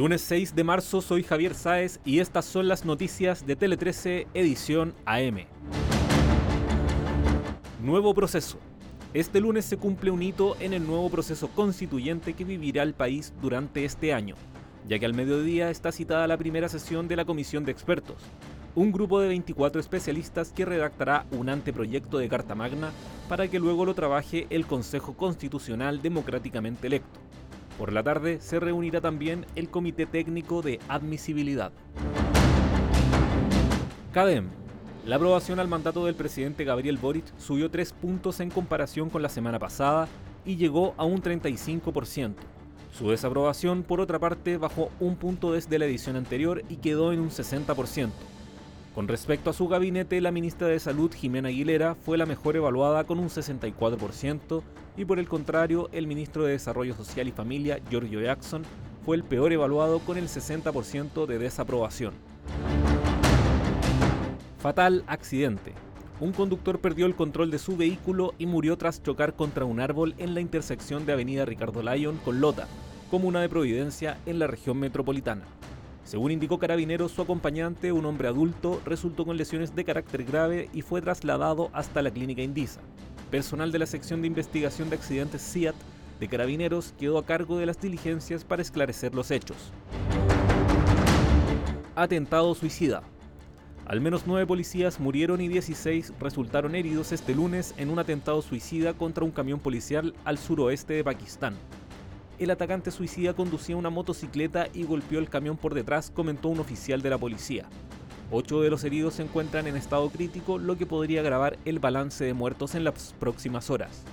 Lunes 6 de marzo soy Javier Sáez y estas son las noticias de Tele 13 edición AM. Nuevo proceso. Este lunes se cumple un hito en el nuevo proceso constituyente que vivirá el país durante este año, ya que al mediodía está citada la primera sesión de la Comisión de Expertos, un grupo de 24 especialistas que redactará un anteproyecto de Carta Magna para que luego lo trabaje el Consejo Constitucional democráticamente electo. Por la tarde se reunirá también el Comité Técnico de Admisibilidad. CADEM. La aprobación al mandato del presidente Gabriel Boric subió tres puntos en comparación con la semana pasada y llegó a un 35%. Su desaprobación, por otra parte, bajó un punto desde la edición anterior y quedó en un 60%. Con respecto a su gabinete, la ministra de Salud, Jimena Aguilera, fue la mejor evaluada con un 64% y por el contrario, el ministro de Desarrollo Social y Familia, Giorgio Jackson, fue el peor evaluado con el 60% de desaprobación. Fatal accidente. Un conductor perdió el control de su vehículo y murió tras chocar contra un árbol en la intersección de Avenida Ricardo Lyon con Lota, comuna de Providencia en la región metropolitana. Según indicó Carabineros, su acompañante, un hombre adulto, resultó con lesiones de carácter grave y fue trasladado hasta la clínica Indisa. Personal de la sección de investigación de accidentes CIAT de Carabineros quedó a cargo de las diligencias para esclarecer los hechos. Atentado suicida. Al menos nueve policías murieron y 16 resultaron heridos este lunes en un atentado suicida contra un camión policial al suroeste de Pakistán el atacante suicida conducía una motocicleta y golpeó el camión por detrás, comentó un oficial de la policía. Ocho de los heridos se encuentran en estado crítico, lo que podría agravar el balance de muertos en las próximas horas.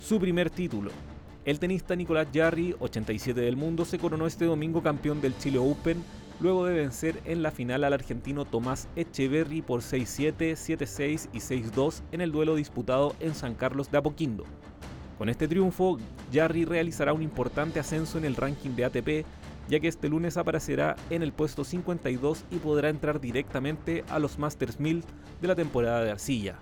Su primer título. El tenista Nicolás Jarry, 87 del mundo, se coronó este domingo campeón del Chile Open, luego de vencer en la final al argentino Tomás Echeverry por 6-7, 7-6 y 6-2 en el duelo disputado en San Carlos de Apoquindo. Con este triunfo, Jarry realizará un importante ascenso en el ranking de ATP, ya que este lunes aparecerá en el puesto 52 y podrá entrar directamente a los Masters 1000 de la temporada de arcilla.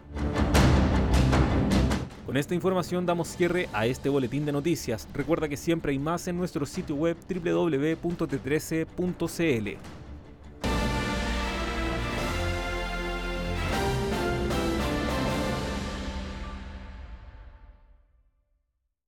Con esta información damos cierre a este boletín de noticias. Recuerda que siempre hay más en nuestro sitio web www.t13.cl.